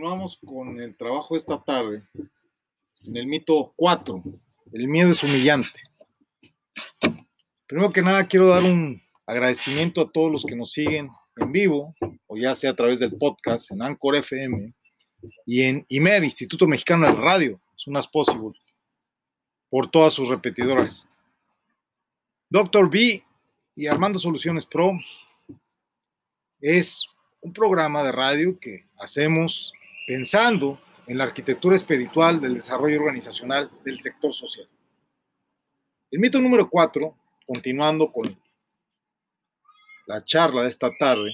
Continuamos con el trabajo esta tarde en el mito 4. El miedo es humillante. Primero que nada, quiero dar un agradecimiento a todos los que nos siguen en vivo, o ya sea a través del podcast, en Anchor FM y en IMER, Instituto Mexicano de Radio, es un as possible, por todas sus repetidoras. Doctor B y Armando Soluciones Pro es un programa de radio que hacemos pensando en la arquitectura espiritual del desarrollo organizacional del sector social. El mito número cuatro, continuando con la charla de esta tarde,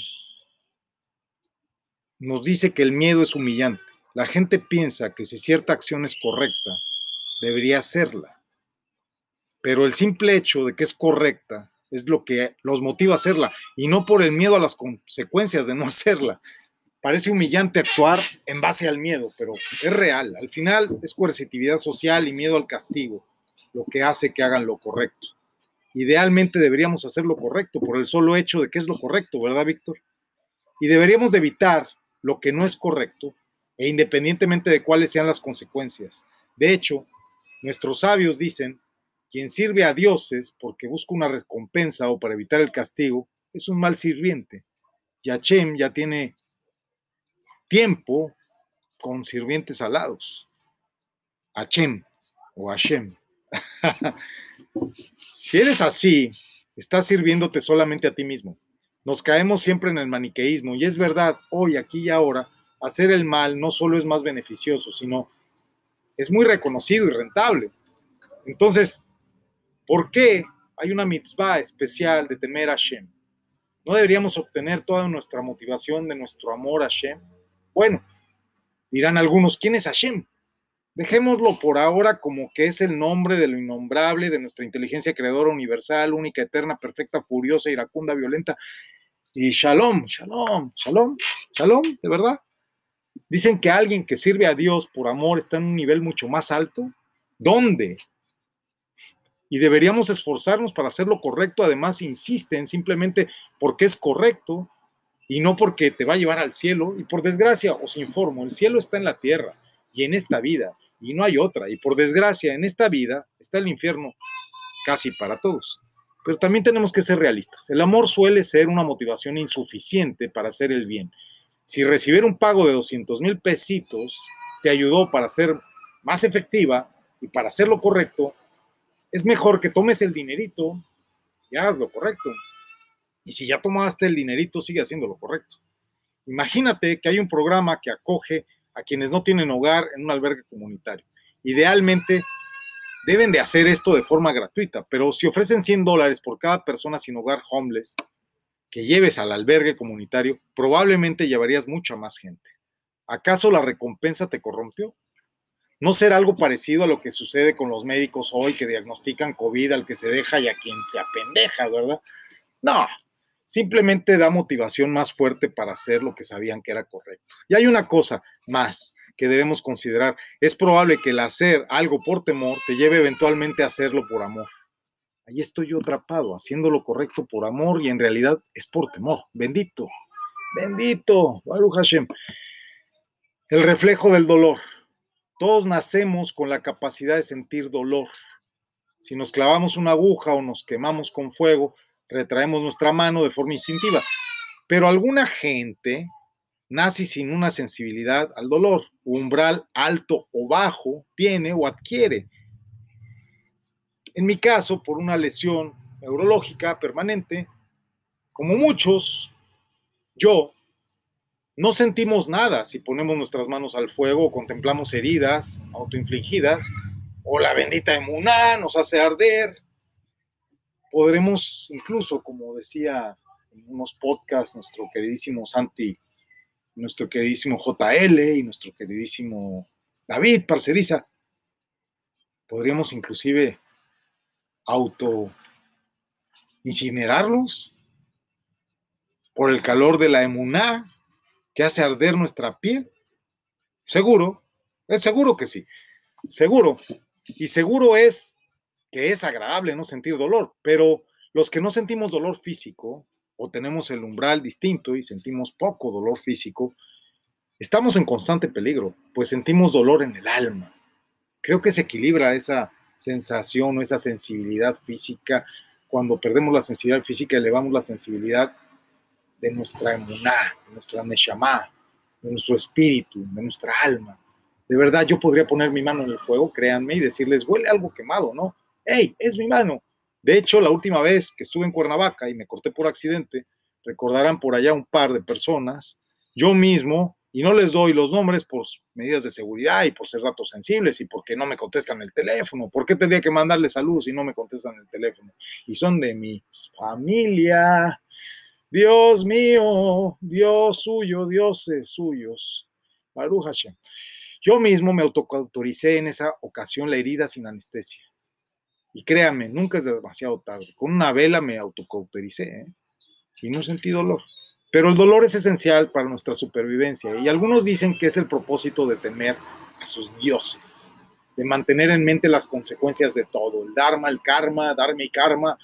nos dice que el miedo es humillante. La gente piensa que si cierta acción es correcta, debería hacerla. Pero el simple hecho de que es correcta es lo que los motiva a hacerla y no por el miedo a las consecuencias de no hacerla. Parece humillante actuar en base al miedo, pero es real. Al final es coercitividad social y miedo al castigo lo que hace que hagan lo correcto. Idealmente deberíamos hacer lo correcto por el solo hecho de que es lo correcto, ¿verdad, Víctor? Y deberíamos de evitar lo que no es correcto e independientemente de cuáles sean las consecuencias. De hecho, nuestros sabios dicen quien sirve a dioses porque busca una recompensa o para evitar el castigo es un mal sirviente. Y Hashem ya tiene tiempo con sirvientes alados. Hashem o Hashem. si eres así, estás sirviéndote solamente a ti mismo. Nos caemos siempre en el maniqueísmo y es verdad, hoy, aquí y ahora, hacer el mal no solo es más beneficioso, sino es muy reconocido y rentable. Entonces, ¿Por qué hay una mitzvah especial de temer a Hashem? ¿No deberíamos obtener toda nuestra motivación de nuestro amor a Hashem? Bueno, dirán algunos, ¿quién es Hashem? Dejémoslo por ahora como que es el nombre de lo innombrable, de nuestra inteligencia creadora universal, única, eterna, perfecta, furiosa, iracunda, violenta. Y shalom, shalom, shalom, shalom, de verdad. Dicen que alguien que sirve a Dios por amor está en un nivel mucho más alto. ¿Dónde? y deberíamos esforzarnos para hacer lo correcto. Además, insisten simplemente porque es correcto y no porque te va a llevar al cielo. Y por desgracia, os informo, el cielo está en la tierra y en esta vida y no hay otra. Y por desgracia, en esta vida está el infierno casi para todos. Pero también tenemos que ser realistas. El amor suele ser una motivación insuficiente para hacer el bien. Si recibir un pago de 200 mil pesitos te ayudó para ser más efectiva y para hacer lo correcto, es mejor que tomes el dinerito y hagas lo correcto. Y si ya tomaste el dinerito, sigue haciendo lo correcto. Imagínate que hay un programa que acoge a quienes no tienen hogar en un albergue comunitario. Idealmente deben de hacer esto de forma gratuita, pero si ofrecen 100 dólares por cada persona sin hogar homeless que lleves al albergue comunitario, probablemente llevarías mucha más gente. ¿Acaso la recompensa te corrompió? no ser algo parecido a lo que sucede con los médicos hoy que diagnostican COVID al que se deja y a quien se apendeja, ¿verdad? No, simplemente da motivación más fuerte para hacer lo que sabían que era correcto. Y hay una cosa más que debemos considerar. Es probable que el hacer algo por temor te lleve eventualmente a hacerlo por amor. Ahí estoy yo atrapado, haciendo lo correcto por amor y en realidad es por temor. Bendito, bendito, Baruch Hashem. El reflejo del dolor. Todos nacemos con la capacidad de sentir dolor. Si nos clavamos una aguja o nos quemamos con fuego, retraemos nuestra mano de forma instintiva. Pero alguna gente nace sin una sensibilidad al dolor, umbral alto o bajo, tiene o adquiere. En mi caso, por una lesión neurológica permanente, como muchos, yo no sentimos nada si ponemos nuestras manos al fuego o contemplamos heridas autoinfligidas o la bendita emuná nos hace arder. Podremos incluso, como decía en unos podcasts nuestro queridísimo Santi, nuestro queridísimo JL y nuestro queridísimo David Parceriza, podríamos inclusive auto incinerarlos por el calor de la emuná que hace arder nuestra piel? Seguro, es seguro que sí, seguro. Y seguro es que es agradable no sentir dolor, pero los que no sentimos dolor físico, o tenemos el umbral distinto y sentimos poco dolor físico, estamos en constante peligro, pues sentimos dolor en el alma. Creo que se equilibra esa sensación o esa sensibilidad física. Cuando perdemos la sensibilidad física, elevamos la sensibilidad de nuestra emuná, de nuestra neshama, de nuestro espíritu, de nuestra alma. De verdad, yo podría poner mi mano en el fuego, créanme, y decirles, huele algo quemado, ¿no? ¡Ey, es mi mano! De hecho, la última vez que estuve en Cuernavaca y me corté por accidente, recordarán por allá un par de personas, yo mismo, y no les doy los nombres por medidas de seguridad y por ser datos sensibles y porque no me contestan el teléfono. ¿Por qué tendría que mandarles saludos si no me contestan el teléfono? Y son de mi familia. Dios mío, Dios suyo, dioses suyos. Baruch Hashem. Yo mismo me autoautoricé en esa ocasión la herida sin anestesia. Y créame, nunca es demasiado tarde. Con una vela me autocautericé ¿eh? y no sentí dolor. Pero el dolor es esencial para nuestra supervivencia y algunos dicen que es el propósito de temer a sus dioses, de mantener en mente las consecuencias de todo. El dharma, el karma, dharma y karma,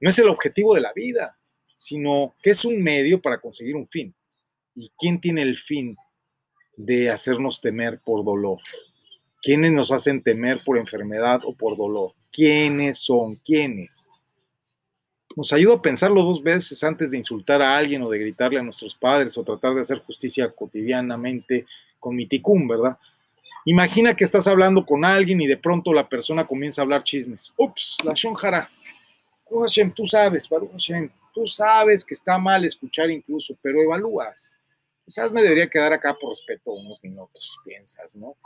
no es el objetivo de la vida, sino que es un medio para conseguir un fin. ¿Y quién tiene el fin de hacernos temer por dolor? ¿Quiénes nos hacen temer por enfermedad o por dolor? quiénes son, quiénes. Nos ayuda a pensarlo dos veces antes de insultar a alguien o de gritarle a nuestros padres o tratar de hacer justicia cotidianamente con mi ticún, ¿verdad? Imagina que estás hablando con alguien y de pronto la persona comienza a hablar chismes. Ups, la shonjara. Hashem, tú sabes, Baruch tú sabes que está mal escuchar incluso, pero evalúas. Quizás me debería quedar acá por respeto unos minutos, piensas, ¿no?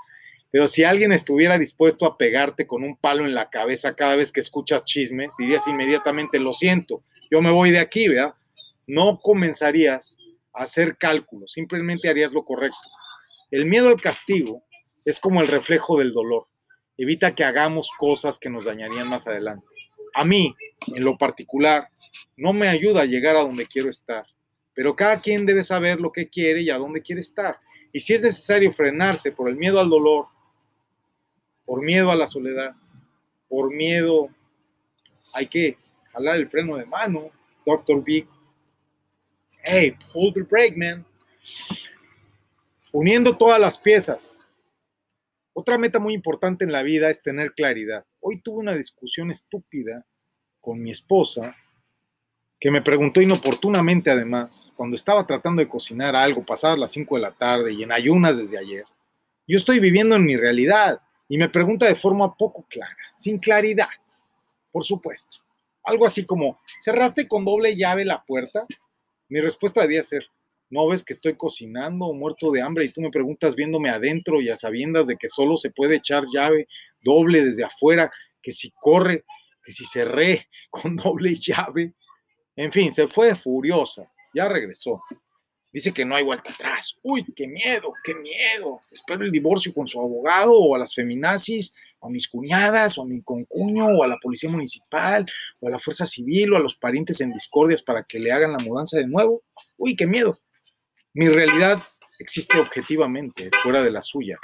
Pero si alguien estuviera dispuesto a pegarte con un palo en la cabeza cada vez que escuchas chismes, dirías inmediatamente, lo siento, yo me voy de aquí, ¿verdad? No comenzarías a hacer cálculos, simplemente harías lo correcto. El miedo al castigo es como el reflejo del dolor. Evita que hagamos cosas que nos dañarían más adelante. A mí, en lo particular, no me ayuda a llegar a donde quiero estar, pero cada quien debe saber lo que quiere y a dónde quiere estar. Y si es necesario frenarse por el miedo al dolor, por miedo a la soledad, por miedo, hay que jalar el freno de mano, Dr. Big. Hey, hold the brake, man. Uniendo todas las piezas. Otra meta muy importante en la vida es tener claridad. Hoy tuve una discusión estúpida con mi esposa que me preguntó inoportunamente además, cuando estaba tratando de cocinar algo pasadas las 5 de la tarde y en ayunas desde ayer. Yo estoy viviendo en mi realidad y me pregunta de forma poco clara, sin claridad, por supuesto. Algo así como, ¿cerraste con doble llave la puerta? Mi respuesta debía ser, ¿no ves que estoy cocinando muerto de hambre y tú me preguntas viéndome adentro y a sabiendas de que solo se puede echar llave doble desde afuera, que si corre, que si cerré con doble llave? En fin, se fue furiosa, ya regresó. Dice que no hay vuelta atrás. Uy, qué miedo, qué miedo. Espero el divorcio con su abogado o a las feminazis, o a mis cuñadas, o a mi concuño, o a la policía municipal, o a la fuerza civil, o a los parientes en discordias para que le hagan la mudanza de nuevo. Uy, qué miedo. Mi realidad existe objetivamente, fuera de la suya.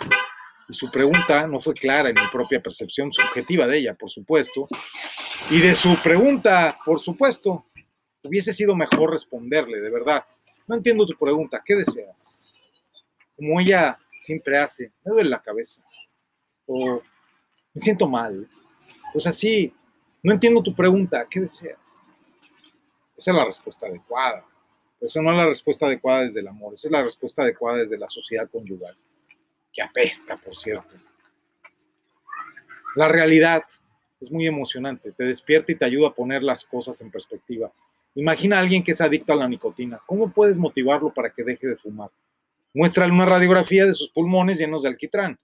Y su pregunta no fue clara en mi propia percepción subjetiva de ella, por supuesto. Y de su pregunta, por supuesto, hubiese sido mejor responderle, de verdad no entiendo tu pregunta, ¿qué deseas? Como ella siempre hace, me duele la cabeza. O me siento mal. Pues así, no entiendo tu pregunta, ¿qué deseas? Esa es la respuesta adecuada. eso no es la respuesta adecuada desde el amor, esa es la respuesta adecuada desde la sociedad conyugal, que apesta, por cierto. La realidad es muy emocionante, te despierta y te ayuda a poner las cosas en perspectiva. Imagina a alguien que es adicto a la nicotina. ¿Cómo puedes motivarlo para que deje de fumar? Muéstrale una radiografía de sus pulmones llenos de alquitrán.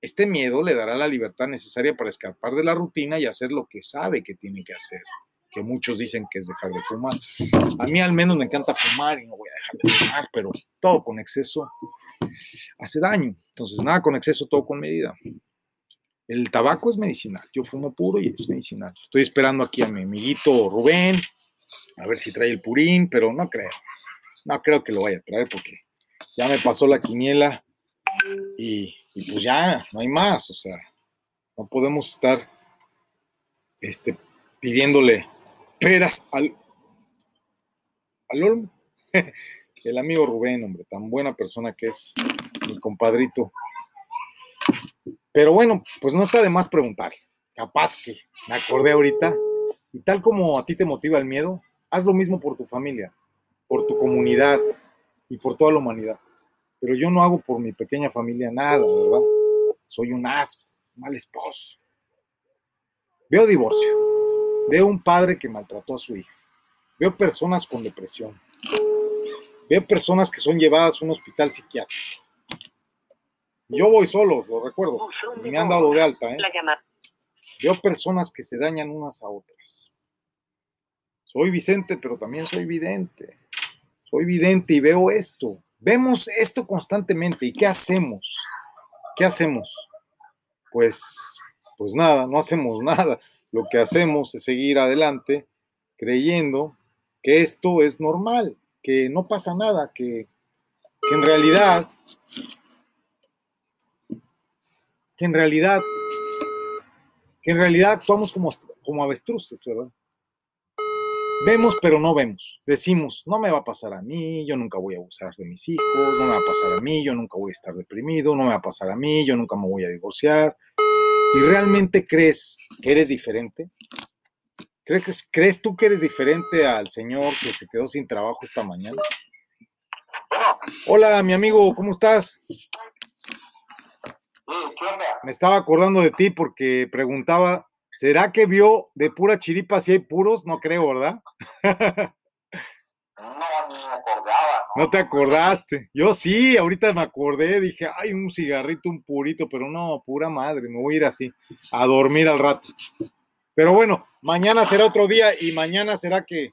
Este miedo le dará la libertad necesaria para escapar de la rutina y hacer lo que sabe que tiene que hacer, que muchos dicen que es dejar de fumar. A mí al menos me encanta fumar y no voy a dejar de fumar, pero todo con exceso hace daño. Entonces, nada con exceso, todo con medida. El tabaco es medicinal. Yo fumo puro y es medicinal. Estoy esperando aquí a mi amiguito Rubén, a ver si trae el purín, pero no creo. No creo que lo vaya a traer porque ya me pasó la quiniela y, pues ya no hay más. O sea, no podemos estar este, pidiéndole peras al, al Olmo. El amigo Rubén, hombre, tan buena persona que es mi compadrito. Pero bueno, pues no está de más preguntar. Capaz que me acordé ahorita. Y tal como a ti te motiva el miedo, haz lo mismo por tu familia, por tu comunidad y por toda la humanidad. Pero yo no hago por mi pequeña familia nada, ¿verdad? Soy un asco, un mal esposo. Veo divorcio. Veo un padre que maltrató a su hija. Veo personas con depresión. Veo personas que son llevadas a un hospital psiquiátrico. Yo voy solo, lo recuerdo. me han dado de alta, ¿eh? Veo personas que se dañan unas a otras. Soy Vicente, pero también soy vidente. Soy vidente y veo esto. Vemos esto constantemente. ¿Y qué hacemos? ¿Qué hacemos? Pues, pues nada, no hacemos nada. Lo que hacemos es seguir adelante creyendo que esto es normal, que no pasa nada, que, en realidad, que en realidad, que en realidad actuamos como, como avestruces, ¿verdad? Vemos, pero no vemos. Decimos, no me va a pasar a mí, yo nunca voy a abusar de mis hijos, no me va a pasar a mí, yo nunca voy a estar deprimido, no me va a pasar a mí, yo nunca me voy a divorciar. ¿Y realmente crees que eres diferente? ¿Crees, ¿Crees tú que eres diferente al señor que se quedó sin trabajo esta mañana? Hola, mi amigo, ¿cómo estás? Me estaba acordando de ti porque preguntaba ¿Será que vio de pura chiripa si hay puros? No creo, ¿verdad? no, ni me acordaba. ¿no? ¿no? te acordaste. Yo sí, ahorita me acordé, dije, ay, un cigarrito, un purito, pero no, pura madre, me voy a ir así, a dormir al rato. Pero bueno, mañana será otro día y mañana será que,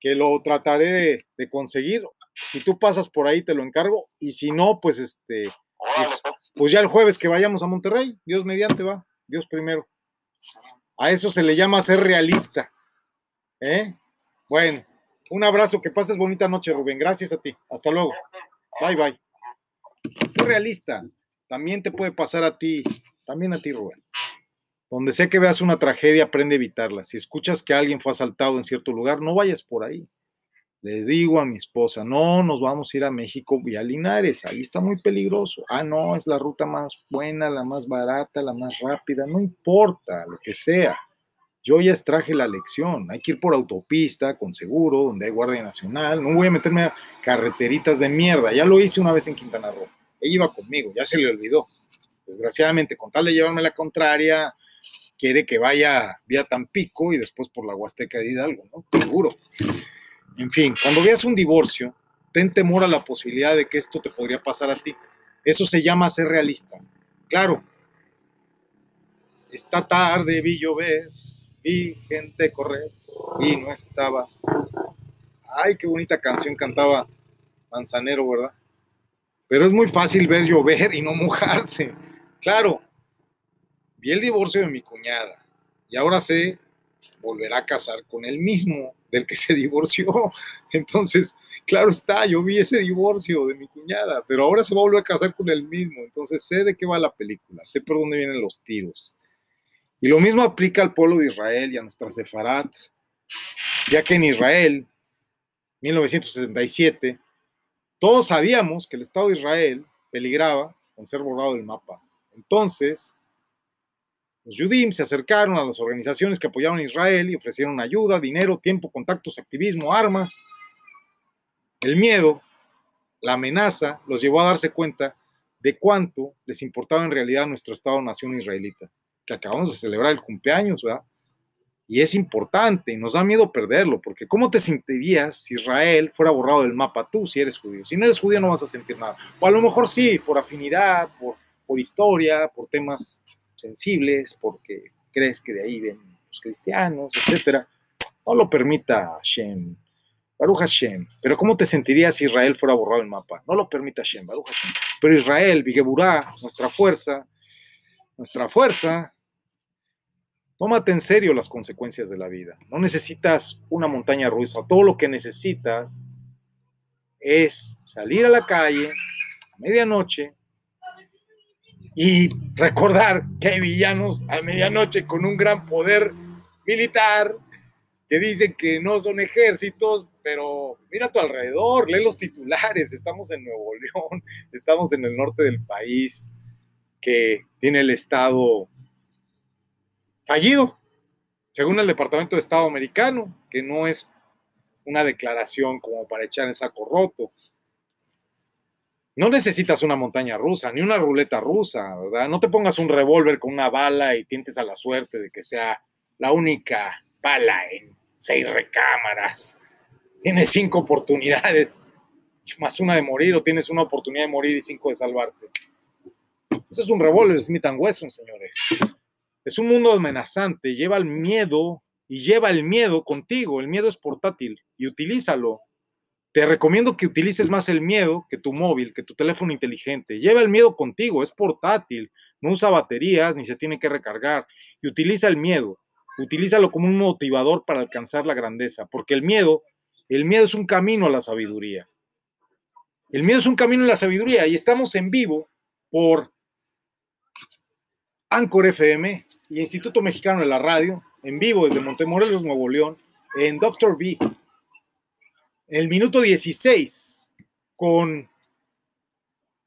que lo trataré de, de conseguir. Si tú pasas por ahí, te lo encargo. Y si no, pues este, pues, pues. pues ya el jueves que vayamos a Monterrey, Dios mediante va, Dios primero. A eso se le llama ser realista. ¿Eh? Bueno, un abrazo, que pases bonita noche, Rubén. Gracias a ti. Hasta luego. Bye, bye. Ser realista. También te puede pasar a ti, también a ti, Rubén. Donde sea que veas una tragedia, aprende a evitarla. Si escuchas que alguien fue asaltado en cierto lugar, no vayas por ahí. Le digo a mi esposa, no, nos vamos a ir a México vía Linares, ahí está muy peligroso. Ah, no, es la ruta más buena, la más barata, la más rápida, no importa, lo que sea. Yo ya extraje la lección, hay que ir por autopista, con seguro, donde hay Guardia Nacional, no voy a meterme a carreteritas de mierda, ya lo hice una vez en Quintana Roo, ella iba conmigo, ya se le olvidó. Desgraciadamente, con tal de llevarme la contraria, quiere que vaya vía Tampico y después por la Huasteca de Hidalgo, ¿no? Seguro. En fin, cuando veas un divorcio, ten temor a la posibilidad de que esto te podría pasar a ti. Eso se llama ser realista. Claro, esta tarde vi llover, vi gente correr y no estabas. Ay, qué bonita canción cantaba Manzanero, ¿verdad? Pero es muy fácil ver llover y no mojarse. Claro, vi el divorcio de mi cuñada y ahora sé volverá a casar con él mismo del que se divorció. Entonces, claro está, yo vi ese divorcio de mi cuñada, pero ahora se va a volver a casar con él mismo. Entonces, sé de qué va la película, sé por dónde vienen los tiros. Y lo mismo aplica al pueblo de Israel y a nuestra Sefarat, ya que en Israel, 1977, todos sabíamos que el Estado de Israel peligraba con ser borrado del mapa. Entonces, los Yudim se acercaron a las organizaciones que apoyaron a Israel y ofrecieron ayuda, dinero, tiempo, contactos, activismo, armas. El miedo, la amenaza, los llevó a darse cuenta de cuánto les importaba en realidad nuestro Estado-nación israelita, que acabamos de celebrar el cumpleaños, ¿verdad? Y es importante y nos da miedo perderlo, porque ¿cómo te sentirías si Israel fuera borrado del mapa tú, si eres judío? Si no eres judío no vas a sentir nada. O a lo mejor sí, por afinidad, por, por historia, por temas sensibles, porque crees que de ahí ven los cristianos, etcétera. No lo permita Hashem. Baruch Hashem. Pero ¿cómo te sentirías si Israel fuera borrado el mapa? No lo permita Hashem, Baruch Hashem. Pero Israel, Vigeburá, nuestra fuerza, nuestra fuerza, tómate en serio las consecuencias de la vida. No necesitas una montaña rusa. Todo lo que necesitas es salir a la calle a medianoche, y recordar que hay villanos a medianoche con un gran poder militar que dicen que no son ejércitos, pero mira a tu alrededor, lee los titulares, estamos en Nuevo León, estamos en el norte del país, que tiene el Estado fallido, según el Departamento de Estado americano, que no es una declaración como para echar en saco roto. No necesitas una montaña rusa, ni una ruleta rusa, ¿verdad? No te pongas un revólver con una bala y tientes a la suerte de que sea la única bala en seis recámaras. Tienes cinco oportunidades, más una de morir, o tienes una oportunidad de morir y cinco de salvarte. Eso es un revólver Smith Wesson, señores. Es un mundo amenazante, lleva el miedo y lleva el miedo contigo. El miedo es portátil y utilízalo. Te recomiendo que utilices más el miedo que tu móvil, que tu teléfono inteligente. Lleva el miedo contigo, es portátil, no usa baterías ni se tiene que recargar. Y utiliza el miedo. Utilízalo como un motivador para alcanzar la grandeza, porque el miedo, el miedo es un camino a la sabiduría. El miedo es un camino a la sabiduría y estamos en vivo por Anchor FM y Instituto Mexicano de la Radio, en vivo desde Montemorelos, Nuevo León, en Doctor B. El minuto 16 con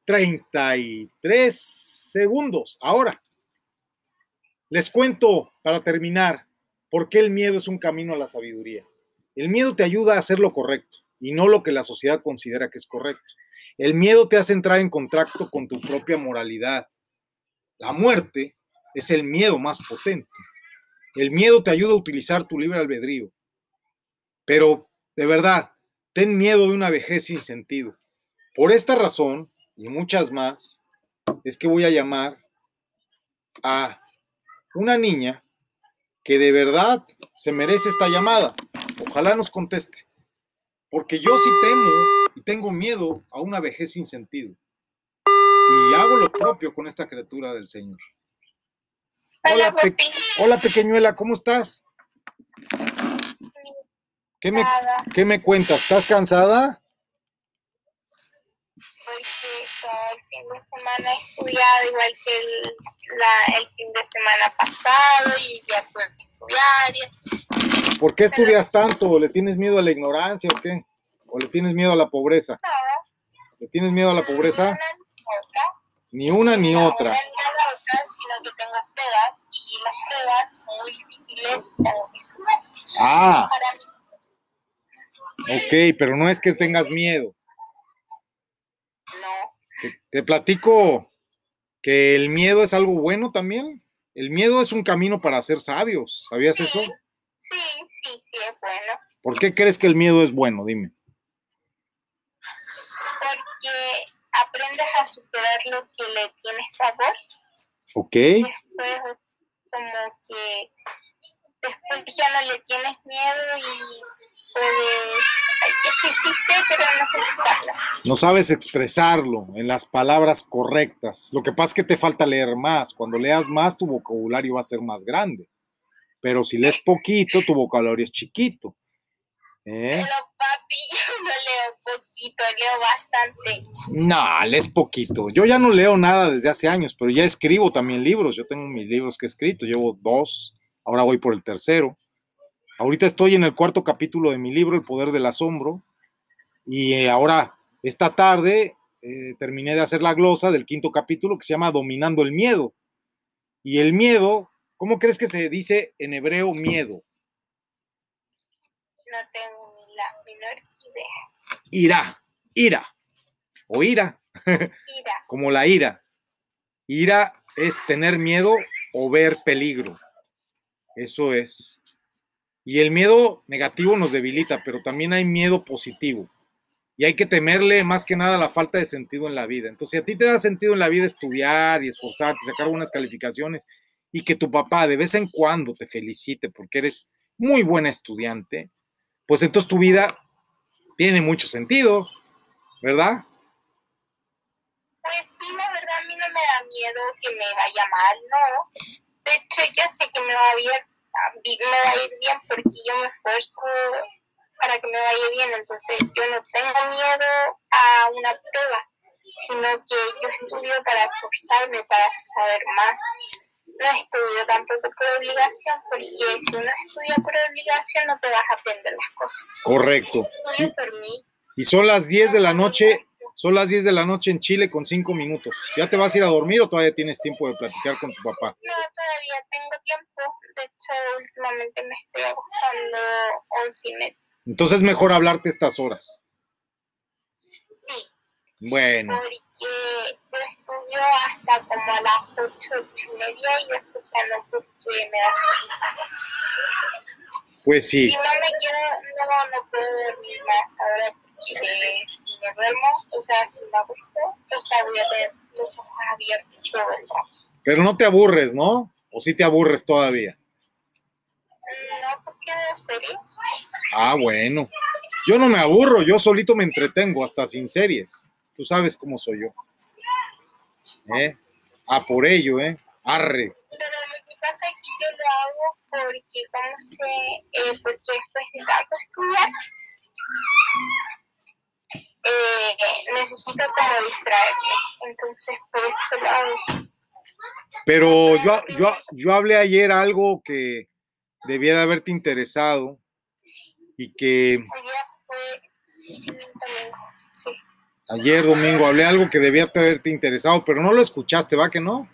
33 segundos. Ahora, les cuento para terminar por qué el miedo es un camino a la sabiduría. El miedo te ayuda a hacer lo correcto y no lo que la sociedad considera que es correcto. El miedo te hace entrar en contacto con tu propia moralidad. La muerte es el miedo más potente. El miedo te ayuda a utilizar tu libre albedrío. Pero, de verdad, ten miedo de una vejez sin sentido. Por esta razón, y muchas más, es que voy a llamar a una niña que de verdad se merece esta llamada. Ojalá nos conteste. Porque yo sí temo y tengo miedo a una vejez sin sentido. Y hago lo propio con esta criatura del Señor. Hola, Hola pequeñuela, ¿cómo estás? ¿Qué me, ¿Qué me cuentas? ¿Estás cansada? porque todo el fin de semana he estudiado igual que el, la, el fin de semana pasado y ya tuve que estudiar. Y ¿Por qué estudias tanto? ¿Le tienes miedo a la ignorancia o qué? ¿O le tienes miedo a la pobreza? ¿Le tienes miedo a la pobreza? Ni una ni no, otra. Una, ni otra, sino que tengo pruebas y las pruebas muy difíciles tengo que estudiar. Ah. Ok, pero no es que tengas miedo. No. Te, platico que el miedo es algo bueno también. El miedo es un camino para ser sabios. ¿Sabías eso? Sí, sí, sí, es bueno. ¿Por qué crees que el miedo es bueno? Dime. Porque aprendes a superar lo que le tienes favor. Ok. Después, como que después ya no le tienes miedo y sí, sí sé, pero no sé explicarlo. No sabes expresarlo en las palabras correctas. Lo que pasa es que te falta leer más. Cuando leas más, tu vocabulario va a ser más grande. Pero si lees poquito, tu vocabulario es chiquito. ¿Eh? Pero papi, yo no leo poquito, leo bastante. No, lees poquito. Yo ya no leo nada desde hace años, pero ya escribo también libros. Yo tengo mis libros que he escrito, llevo dos, ahora voy por el tercero. Ahorita estoy en el cuarto capítulo de mi libro, El Poder del Asombro, y eh, ahora, esta tarde, eh, terminé de hacer la glosa del quinto capítulo que se llama Dominando el Miedo. Y el miedo, ¿cómo crees que se dice en hebreo miedo? No tengo ni la menor idea. Ira, ira, o ira, ira. como la ira. Ira es tener miedo o ver peligro. Eso es. Y el miedo negativo nos debilita, pero también hay miedo positivo. Y hay que temerle más que nada la falta de sentido en la vida. Entonces, si a ti te da sentido en la vida estudiar y esforzarte, sacar buenas calificaciones y que tu papá de vez en cuando te felicite porque eres muy buena estudiante, pues entonces tu vida tiene mucho sentido, ¿verdad? Pues sí, la verdad a mí no me da miedo que me vaya mal, ¿no? De hecho, yo sé que me va bien me va a ir bien porque yo me esfuerzo para que me vaya bien. Entonces yo no tengo miedo a una prueba, sino que yo estudio para esforzarme, para saber más. no estudio tampoco por obligación, porque si uno estudia por obligación no te vas a aprender las cosas. Correcto. Estudio por mí. Y son las 10 de la noche, son las 10 de la noche en Chile con 5 minutos. ¿Ya te vas a ir a dormir o todavía tienes tiempo de platicar con tu papá? No, todavía tengo tiempo. De hecho, últimamente me estoy acostando once y media. Entonces es mejor hablarte estas horas. Sí, Bueno, porque yo estudio hasta como a las ocho, ocho y media y después ya no porque me da pues sí. Si no me quedo, no, no puedo dormir más ahora porque si me duermo, o sea, si me acuesto, o sea, voy a tener los ojos abiertos todo el rato. Pero no te aburres, ¿no? ¿O sí te aburres todavía? No porque veo series. Ah, bueno. Yo no me aburro, yo solito me entretengo, hasta sin series. Tú sabes cómo soy yo. ¿Eh? Ah, por ello, ¿eh? Arre. Pero lo que pasa es que yo lo hago porque, como sé, eh, porque después de tanto estudiar, eh, necesito como distraerme. Entonces, por eso lo hago. Pero yo, yo, yo hablé ayer algo que debía de haberte interesado y que fue sí. ayer domingo hablé algo que debía de haberte interesado, pero no lo escuchaste, ¿va que no?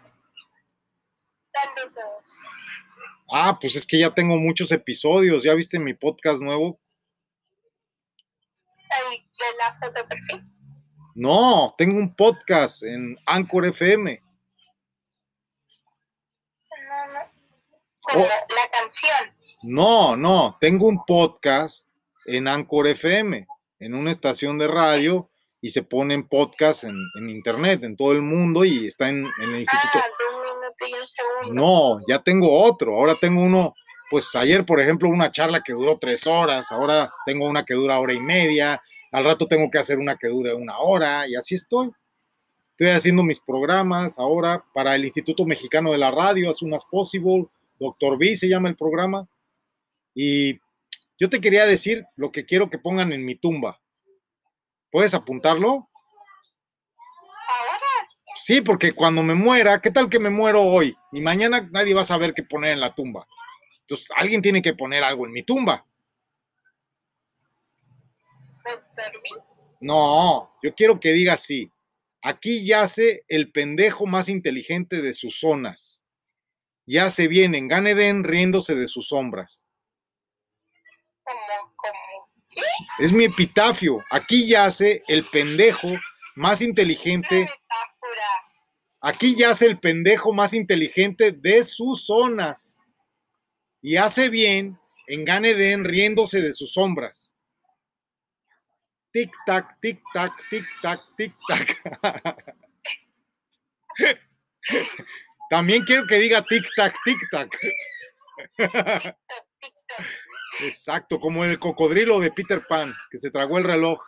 Ah, pues es que ya tengo muchos episodios, ¿ya viste mi podcast nuevo? La foto de perfil. No, tengo un podcast en Anchor FM. No, no. Como Oh. la canción. No, no, tengo un podcast en Anchor FM, en una estación de radio y se ponen podcast en, en internet, en todo el mundo y está en, en el instituto. Ah, de un minuto y un segundo. No, ya tengo otro. Ahora tengo uno, pues ayer, por ejemplo, una charla que duró tres horas. Ahora tengo una que dura hora y media. Al rato tengo que hacer una que dure una hora y así estoy. Estoy haciendo mis programas ahora para el Instituto Mexicano de la Radio, as soon as possible. Doctor B se llama el programa. Y yo te quería decir lo que quiero que pongan en mi tumba. ¿Puedes apuntarlo? Sí, porque cuando me muera, ¿qué tal que me muero hoy? Y mañana nadie va a saber qué poner en la tumba. Entonces, alguien tiene que poner algo en mi tumba. No, yo quiero que diga así. Aquí yace el pendejo más inteligente de sus zonas. Yace bien en Ganeden riéndose de sus sombras. Como. Es mi epitafio. Aquí yace el pendejo más inteligente. Aquí yace el pendejo más inteligente de sus zonas. Y hace bien en Ganeden riéndose de sus sombras. Tic tac, tic tac, tic tac, tic tac. También quiero que diga tic tac, tic tac. Exacto, como el cocodrilo de Peter Pan, que se tragó el reloj.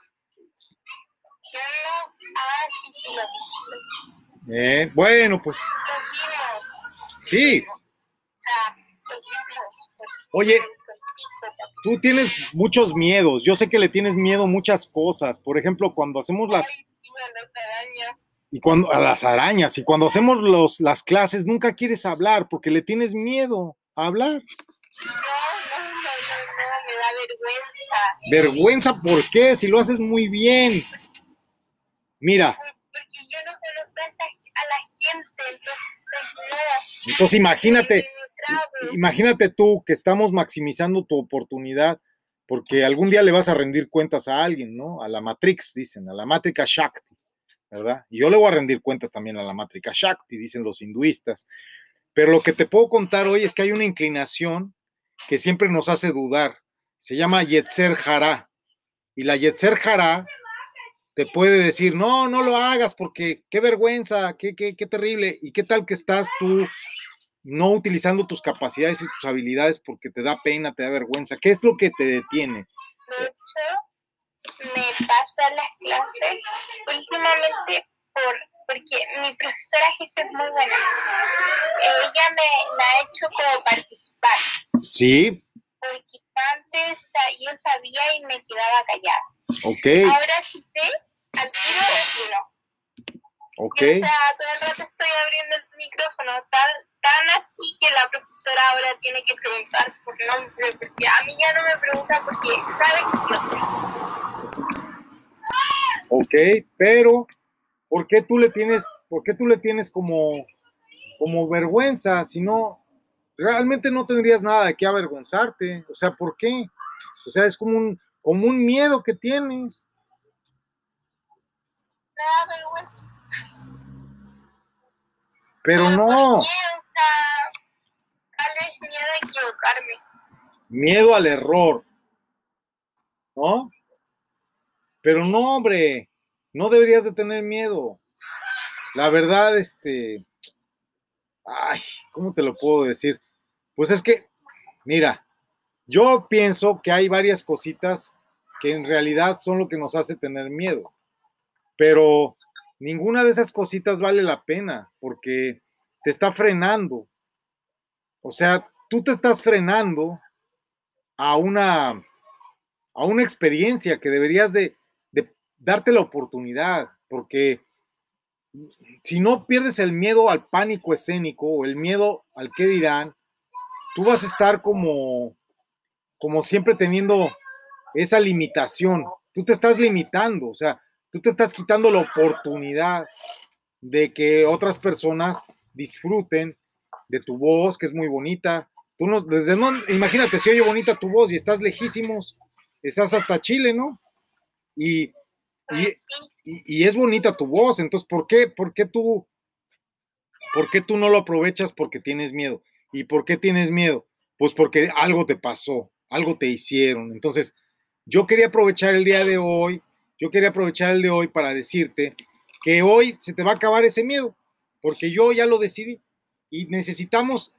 Eh, bueno, pues sí. Oye. Tú tienes muchos miedos. Yo sé que le tienes miedo a muchas cosas. Por ejemplo, cuando hacemos las y cuando a las arañas y cuando hacemos los, las clases nunca quieres hablar porque le tienes miedo a hablar. No, no, no, no, no, me da vergüenza. Vergüenza, ¿por qué? Si lo haces muy bien. Mira, Porque yo no conozco a, la gente, entonces. Entonces imagínate, imagínate tú que estamos maximizando tu oportunidad porque algún día le vas a rendir cuentas a alguien, ¿no? A la Matrix, dicen, a la Matrika Shakti, ¿verdad? Y yo le voy a rendir cuentas también a la Matrika Shakti, dicen los hinduistas. Pero lo que te puedo contar hoy es que hay una inclinación que siempre nos hace dudar. Se llama Yetzer Hará. Y la Yetzer Hará te puede decir, no, no lo hagas porque qué vergüenza, qué, qué, qué terrible. ¿Y qué tal que estás tú no utilizando tus capacidades y tus habilidades porque te da pena, te da vergüenza? ¿Qué es lo que te detiene? De hecho, me pasa las clases últimamente por, porque mi profesora jefe es muy buena. Ella me, me ha hecho como participar, Sí, porque antes yo sabía y me quedaba callada. ok. Ahora sí sé, al tiro opino. Ok. O sea, todo el rato estoy abriendo el micrófono, tan, tan así que la profesora ahora tiene que preguntar por nombre, porque a mí ya no me pregunta porque sabe que yo sé. Ok, pero ¿por qué tú le tienes, por qué tú le tienes como, como vergüenza? Si no, realmente no tendrías nada de qué avergonzarte. O sea, ¿por qué? O sea, es como un, como un miedo que tienes. Me da vergüenza. Pero ¿por no, qué? O sea, tal vez miedo a equivocarme. miedo al error. ¿No? Pero no, hombre, no deberías de tener miedo. La verdad, este, ay, ¿cómo te lo puedo decir? Pues es que, mira, yo pienso que hay varias cositas que en realidad son lo que nos hace tener miedo, pero ninguna de esas cositas vale la pena porque te está frenando. O sea, tú te estás frenando a una, a una experiencia que deberías de, de darte la oportunidad, porque si no pierdes el miedo al pánico escénico o el miedo al qué dirán, tú vas a estar como, como siempre teniendo esa limitación. Tú te estás limitando, o sea, tú te estás quitando la oportunidad de que otras personas disfruten de tu voz, que es muy bonita. Tú no, desde no, imagínate si oye bonita tu voz y estás lejísimos, estás hasta Chile, ¿no? Y, y, y, y es bonita tu voz, entonces, ¿por qué, por qué tú, por qué tú no lo aprovechas? Porque tienes miedo. ¿Y por qué tienes miedo? Pues porque algo te pasó, algo te hicieron. Entonces, yo quería aprovechar el día de hoy, yo quería aprovechar el de hoy para decirte que hoy se te va a acabar ese miedo, porque yo ya lo decidí y necesitamos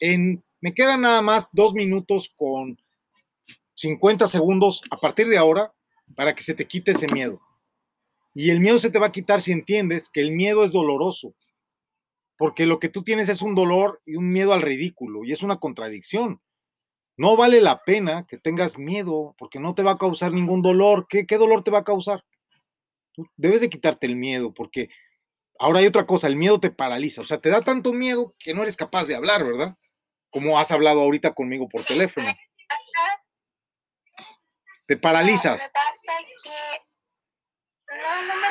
en, me quedan nada más dos minutos con 50 segundos a partir de ahora para que se te quite ese miedo. Y el miedo se te va a quitar si entiendes que el miedo es doloroso, porque lo que tú tienes es un dolor y un miedo al ridículo, y es una contradicción. No vale la pena que tengas miedo, porque no te va a causar ningún dolor. ¿Qué, qué dolor te va a causar? Debes de quitarte el miedo, porque ahora hay otra cosa, el miedo te paraliza, o sea, te da tanto miedo que no eres capaz de hablar, ¿verdad? Como has hablado ahorita conmigo por teléfono. Te paralizas. no, no me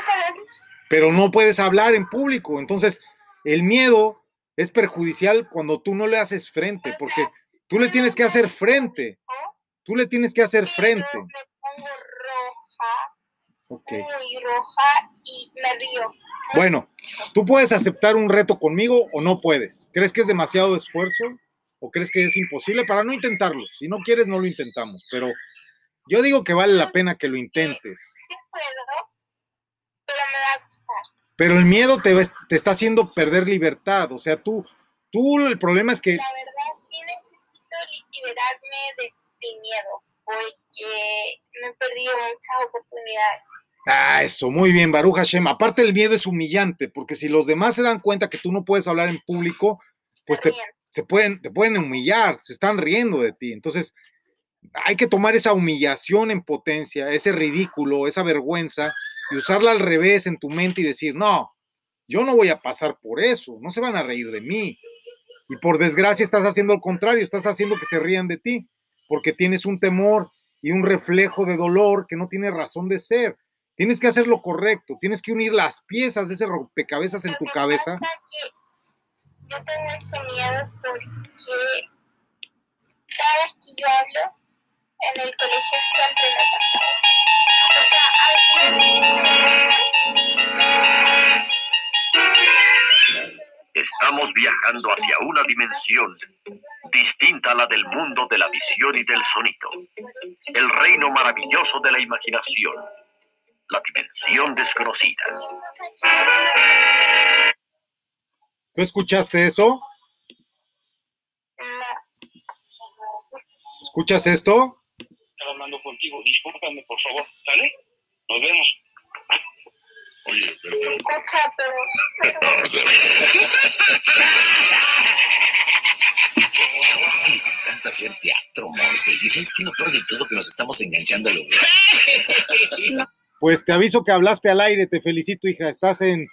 pero no puedes hablar en público. Entonces, el miedo es perjudicial cuando tú no le haces frente, porque tú le tienes que hacer frente. Tú le tienes que hacer frente. Me pongo roja, Ok. muy roja y me río. Bueno, tú puedes aceptar un reto conmigo o no puedes. ¿Crees que es demasiado esfuerzo o crees que es imposible para no intentarlo? Si no quieres, no lo intentamos, pero yo digo que vale la pena que lo intentes. Sí puedo, pero me va a costar. Pero el miedo te, te está haciendo perder libertad. O sea, tú, tú el problema es que La verdad, perdido muchas oportunidades. Ah, eso, muy bien, Baruch Hashem. Aparte, el miedo es humillante, porque si los demás se dan cuenta que tú no puedes hablar en público, pues te, se pueden, te pueden humillar, se están riendo de ti. Entonces, hay que tomar esa humillación en potencia, ese ridículo, esa vergüenza, y usarla al revés en tu mente y decir, no, yo no voy a pasar por eso, no se van a reír de mí. Y por desgracia estás haciendo lo contrario, estás haciendo que se rían de ti, porque tienes un temor y un reflejo de dolor que no tiene razón de ser. Tienes que hacer lo correcto, tienes que unir las piezas de ese rompecabezas en tu cabeza. yo tengo ese miedo porque cada vez que yo hablo en el colegio siempre me pasa. O sea, al Estamos viajando hacia una dimensión distinta a la del mundo de la visión y del sonido. El reino maravilloso de la imaginación. La dimensión desconocida. ¿Tú escuchaste eso? ¿Escuchas esto? estaba hablando contigo. Discúlpame, por favor. ¿Sale? Nos vemos. Oye, me escucha, pero Les encanta hacer teatro, Monse. Y sabes que lo peor de todo que nos estamos enganchando a lo Pues te aviso que hablaste al aire, te felicito, hija. Estás en